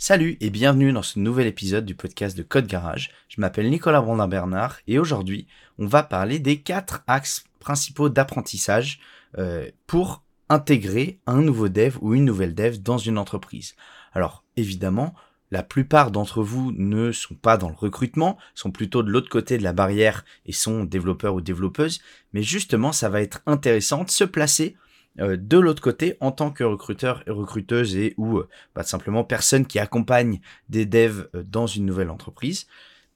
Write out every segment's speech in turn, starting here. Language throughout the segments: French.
Salut et bienvenue dans ce nouvel épisode du podcast de Code Garage. Je m'appelle Nicolas Brandin-Bernard et aujourd'hui on va parler des quatre axes principaux d'apprentissage euh, pour intégrer un nouveau dev ou une nouvelle dev dans une entreprise. Alors évidemment, la plupart d'entre vous ne sont pas dans le recrutement, sont plutôt de l'autre côté de la barrière et sont développeurs ou développeuses, mais justement ça va être intéressant de se placer de l'autre côté en tant que recruteur et recruteuse et ou euh, bah, simplement personne qui accompagne des devs euh, dans une nouvelle entreprise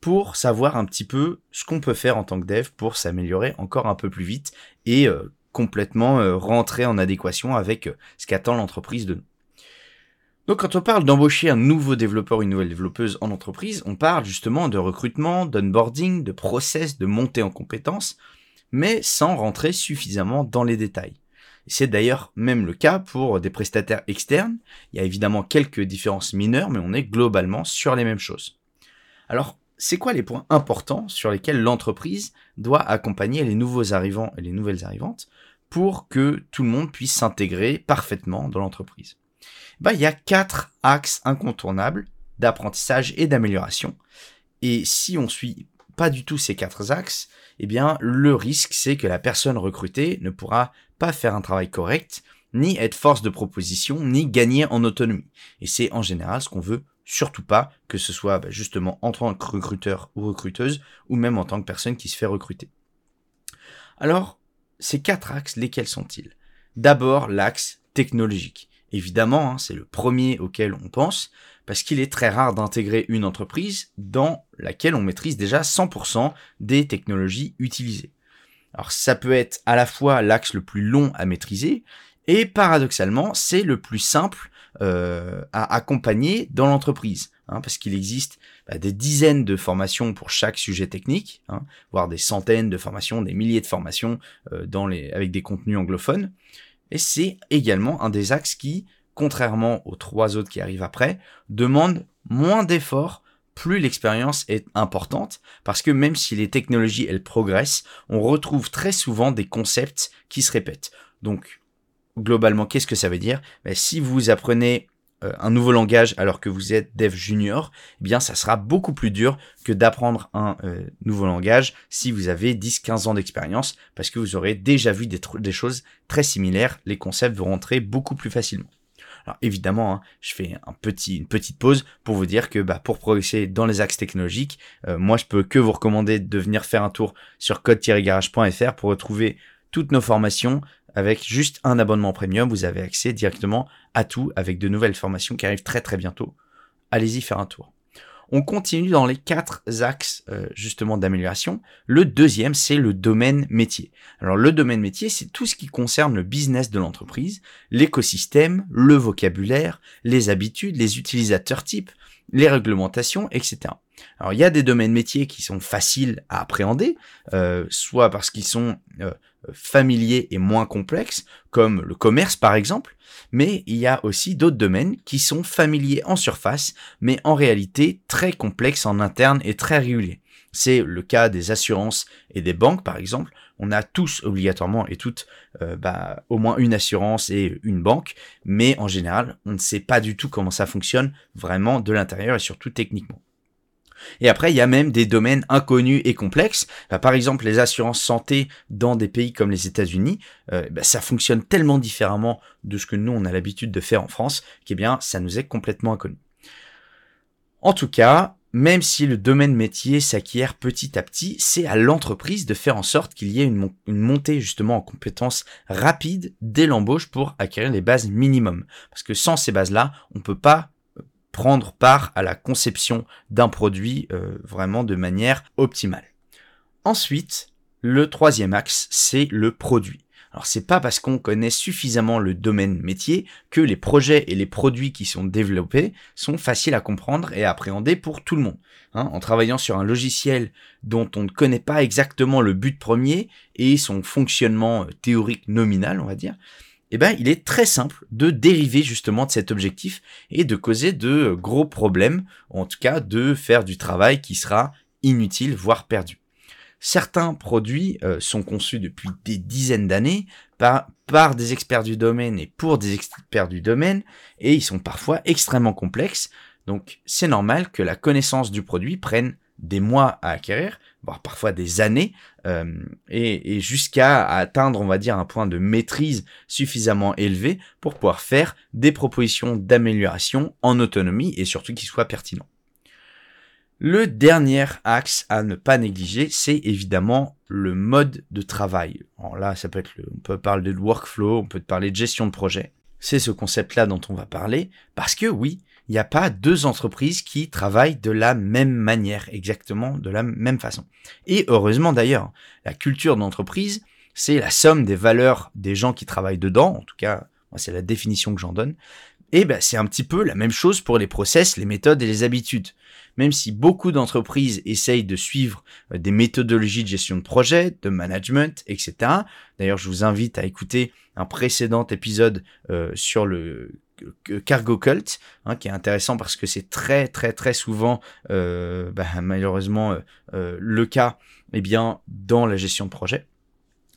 pour savoir un petit peu ce qu'on peut faire en tant que dev pour s'améliorer encore un peu plus vite et complètement rentrer en adéquation avec ce qu'attend l'entreprise de nous. Donc quand on parle d'embaucher un nouveau développeur ou une nouvelle développeuse en entreprise, on parle justement de recrutement, d'onboarding, de process, de montée en compétences, mais sans rentrer suffisamment dans les détails. C'est d'ailleurs même le cas pour des prestataires externes. Il y a évidemment quelques différences mineures, mais on est globalement sur les mêmes choses. Alors, c'est quoi les points importants sur lesquels l'entreprise doit accompagner les nouveaux arrivants et les nouvelles arrivantes pour que tout le monde puisse s'intégrer parfaitement dans l'entreprise? Bah, Il y a quatre axes incontournables d'apprentissage et d'amélioration. Et si on suit pas du tout ces quatre axes, eh bien, le risque, c'est que la personne recrutée ne pourra pas faire un travail correct, ni être force de proposition, ni gagner en autonomie. Et c'est en général ce qu'on veut surtout pas, que ce soit bah, justement en tant que recruteur ou recruteuse, ou même en tant que personne qui se fait recruter. Alors, ces quatre axes, lesquels sont-ils? D'abord, l'axe technologique. Évidemment, hein, c'est le premier auquel on pense, parce qu'il est très rare d'intégrer une entreprise dans laquelle on maîtrise déjà 100% des technologies utilisées. Alors ça peut être à la fois l'axe le plus long à maîtriser, et paradoxalement, c'est le plus simple euh, à accompagner dans l'entreprise, hein, parce qu'il existe bah, des dizaines de formations pour chaque sujet technique, hein, voire des centaines de formations, des milliers de formations euh, dans les, avec des contenus anglophones. Et c'est également un des axes qui, contrairement aux trois autres qui arrivent après, demande moins d'efforts plus l'expérience est importante, parce que même si les technologies, elles progressent, on retrouve très souvent des concepts qui se répètent. Donc, globalement, qu'est-ce que ça veut dire? Ben, Si vous apprenez un nouveau langage alors que vous êtes dev junior, eh bien ça sera beaucoup plus dur que d'apprendre un euh, nouveau langage si vous avez 10-15 ans d'expérience parce que vous aurez déjà vu des, des, choses très similaires, les concepts vont rentrer beaucoup plus facilement. Alors évidemment, hein, je fais un petit, une petite pause pour vous dire que bah, pour progresser dans les axes technologiques, euh, moi je peux que vous recommander de venir faire un tour sur code-garage.fr pour retrouver toutes nos formations, avec juste un abonnement premium, vous avez accès directement à tout avec de nouvelles formations qui arrivent très très bientôt. Allez-y faire un tour. On continue dans les quatre axes euh, justement d'amélioration. Le deuxième, c'est le domaine métier. Alors le domaine métier, c'est tout ce qui concerne le business de l'entreprise, l'écosystème, le vocabulaire, les habitudes, les utilisateurs types, les réglementations, etc. Alors il y a des domaines métiers qui sont faciles à appréhender, euh, soit parce qu'ils sont euh, familiers et moins complexes, comme le commerce par exemple, mais il y a aussi d'autres domaines qui sont familiers en surface, mais en réalité très complexes en interne et très réguliers. C'est le cas des assurances et des banques par exemple. On a tous obligatoirement et toutes euh, bah, au moins une assurance et une banque, mais en général on ne sait pas du tout comment ça fonctionne vraiment de l'intérieur et surtout techniquement. Et après, il y a même des domaines inconnus et complexes. Bah, par exemple, les assurances santé dans des pays comme les États-Unis, euh, bah, ça fonctionne tellement différemment de ce que nous, on a l'habitude de faire en France, qu'eh bien, ça nous est complètement inconnu. En tout cas, même si le domaine métier s'acquiert petit à petit, c'est à l'entreprise de faire en sorte qu'il y ait une, une, montée justement en compétences rapide dès l'embauche pour acquérir les bases minimum. Parce que sans ces bases-là, on peut pas prendre part à la conception d'un produit euh, vraiment de manière optimale. Ensuite, le troisième axe, c'est le produit. Alors c'est pas parce qu'on connaît suffisamment le domaine métier que les projets et les produits qui sont développés sont faciles à comprendre et à appréhender pour tout le monde. Hein, en travaillant sur un logiciel dont on ne connaît pas exactement le but premier et son fonctionnement euh, théorique nominal, on va dire, eh ben, il est très simple de dériver justement de cet objectif et de causer de gros problèmes, en tout cas de faire du travail qui sera inutile, voire perdu. Certains produits euh, sont conçus depuis des dizaines d'années par, par des experts du domaine et pour des experts du domaine, et ils sont parfois extrêmement complexes, Donc c'est normal que la connaissance du produit prenne des mois à acquérir, voire parfois des années, euh, et, jusqu'à atteindre, on va dire, un point de maîtrise suffisamment élevé pour pouvoir faire des propositions d'amélioration en autonomie et surtout qui soient pertinents. Le dernier axe à ne pas négliger, c'est évidemment le mode de travail. Alors là, ça peut être, on peut parler de workflow, on peut parler de gestion de projet. C'est ce concept-là dont on va parler, parce que oui, il n'y a pas deux entreprises qui travaillent de la même manière, exactement de la même façon. Et heureusement d'ailleurs, la culture d'entreprise, c'est la somme des valeurs des gens qui travaillent dedans, en tout cas, c'est la définition que j'en donne. Et ben, c'est un petit peu la même chose pour les process, les méthodes et les habitudes. Même si beaucoup d'entreprises essayent de suivre euh, des méthodologies de gestion de projet, de management, etc. D'ailleurs, je vous invite à écouter un précédent épisode euh, sur le cargo cult, hein, qui est intéressant parce que c'est très très très souvent euh, bah, malheureusement euh, euh, le cas eh bien dans la gestion de projet.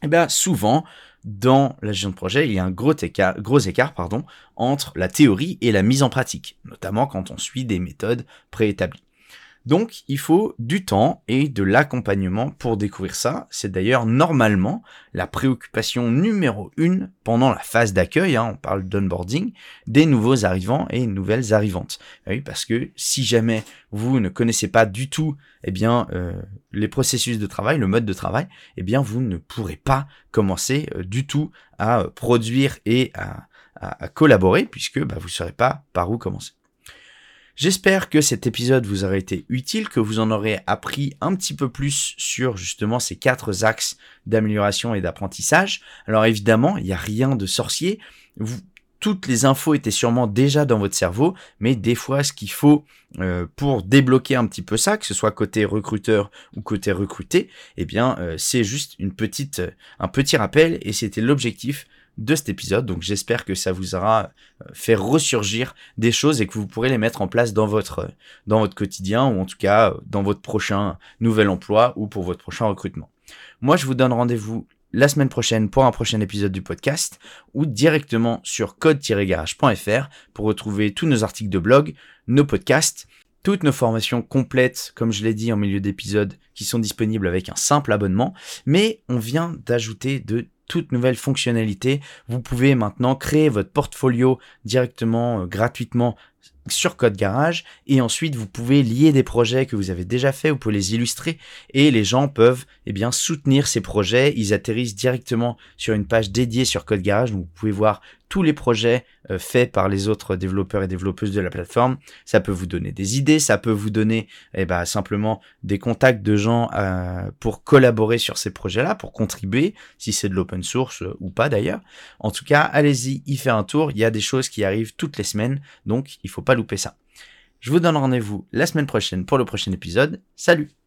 Et eh bien souvent dans la gestion de projet, il y a un gros écart, entre la théorie et la mise en pratique, notamment quand on suit des méthodes préétablies. Donc il faut du temps et de l'accompagnement pour découvrir ça. C'est d'ailleurs normalement la préoccupation numéro une pendant la phase d'accueil, hein, on parle d'onboarding, des nouveaux arrivants et nouvelles arrivantes. Ah parce que si jamais vous ne connaissez pas du tout eh bien, euh, les processus de travail, le mode de travail, eh bien vous ne pourrez pas commencer euh, du tout à euh, produire et à, collaborer puisque bah, vous ne saurez pas par où commencer. J'espère que cet épisode vous aura été utile, que vous en aurez appris un petit peu plus sur justement ces quatre axes d'amélioration et d'apprentissage. Alors évidemment, il n'y a rien de sorcier. toutes les infos étaient sûrement déjà dans votre cerveau, mais des fois, ce qu'il faut euh, pour débloquer un petit peu ça, que ce soit côté recruteur ou côté recruté, eh bien, euh, c'est juste petite, un petit rappel, et c'était l'objectif de cet épisode. Donc j'espère que ça vous aura euh, fait ressurgir des choses et que vous pourrez les mettre en place dans votre, dans votre quotidien ou en tout cas euh, dans votre prochain nouvel emploi ou pour votre prochain recrutement. Moi, je vous donne rendez-vous la semaine prochaine pour un prochain épisode du podcast ou directement sur code-garage.fr pour retrouver tous nos articles de blog, nos podcasts, toutes nos formations complètes, comme je l'ai dit en milieu d'épisode, qui sont disponibles avec un simple abonnement, mais on vient d'ajouter de toute nouvelle fonctionnalité. Vous pouvez maintenant créer votre portfolio directement, euh, gratuitement sur Code Garage et ensuite vous pouvez lier des projets que vous avez déjà fait, vous pouvez les illustrer et les gens peuvent eh soutenir ces projets, ils atterrissent directement sur une page dédiée sur Code Garage. Donc vous pouvez voir tous les projets euh, faits par les autres développeurs et développeuses de la plateforme. Ça peut vous donner des idées, ça peut vous donner eh ben, simplement des contacts de gens euh, pour collaborer sur ces projets-là, pour contribuer, si c'est de l'open source euh, ou pas d'ailleurs. En tout cas, allez-y, y faire un tour. Il y a des choses qui arrivent toutes les semaines, donc il faut pas louper ça. Je vous donne rendez-vous la semaine prochaine pour le prochain épisode. Salut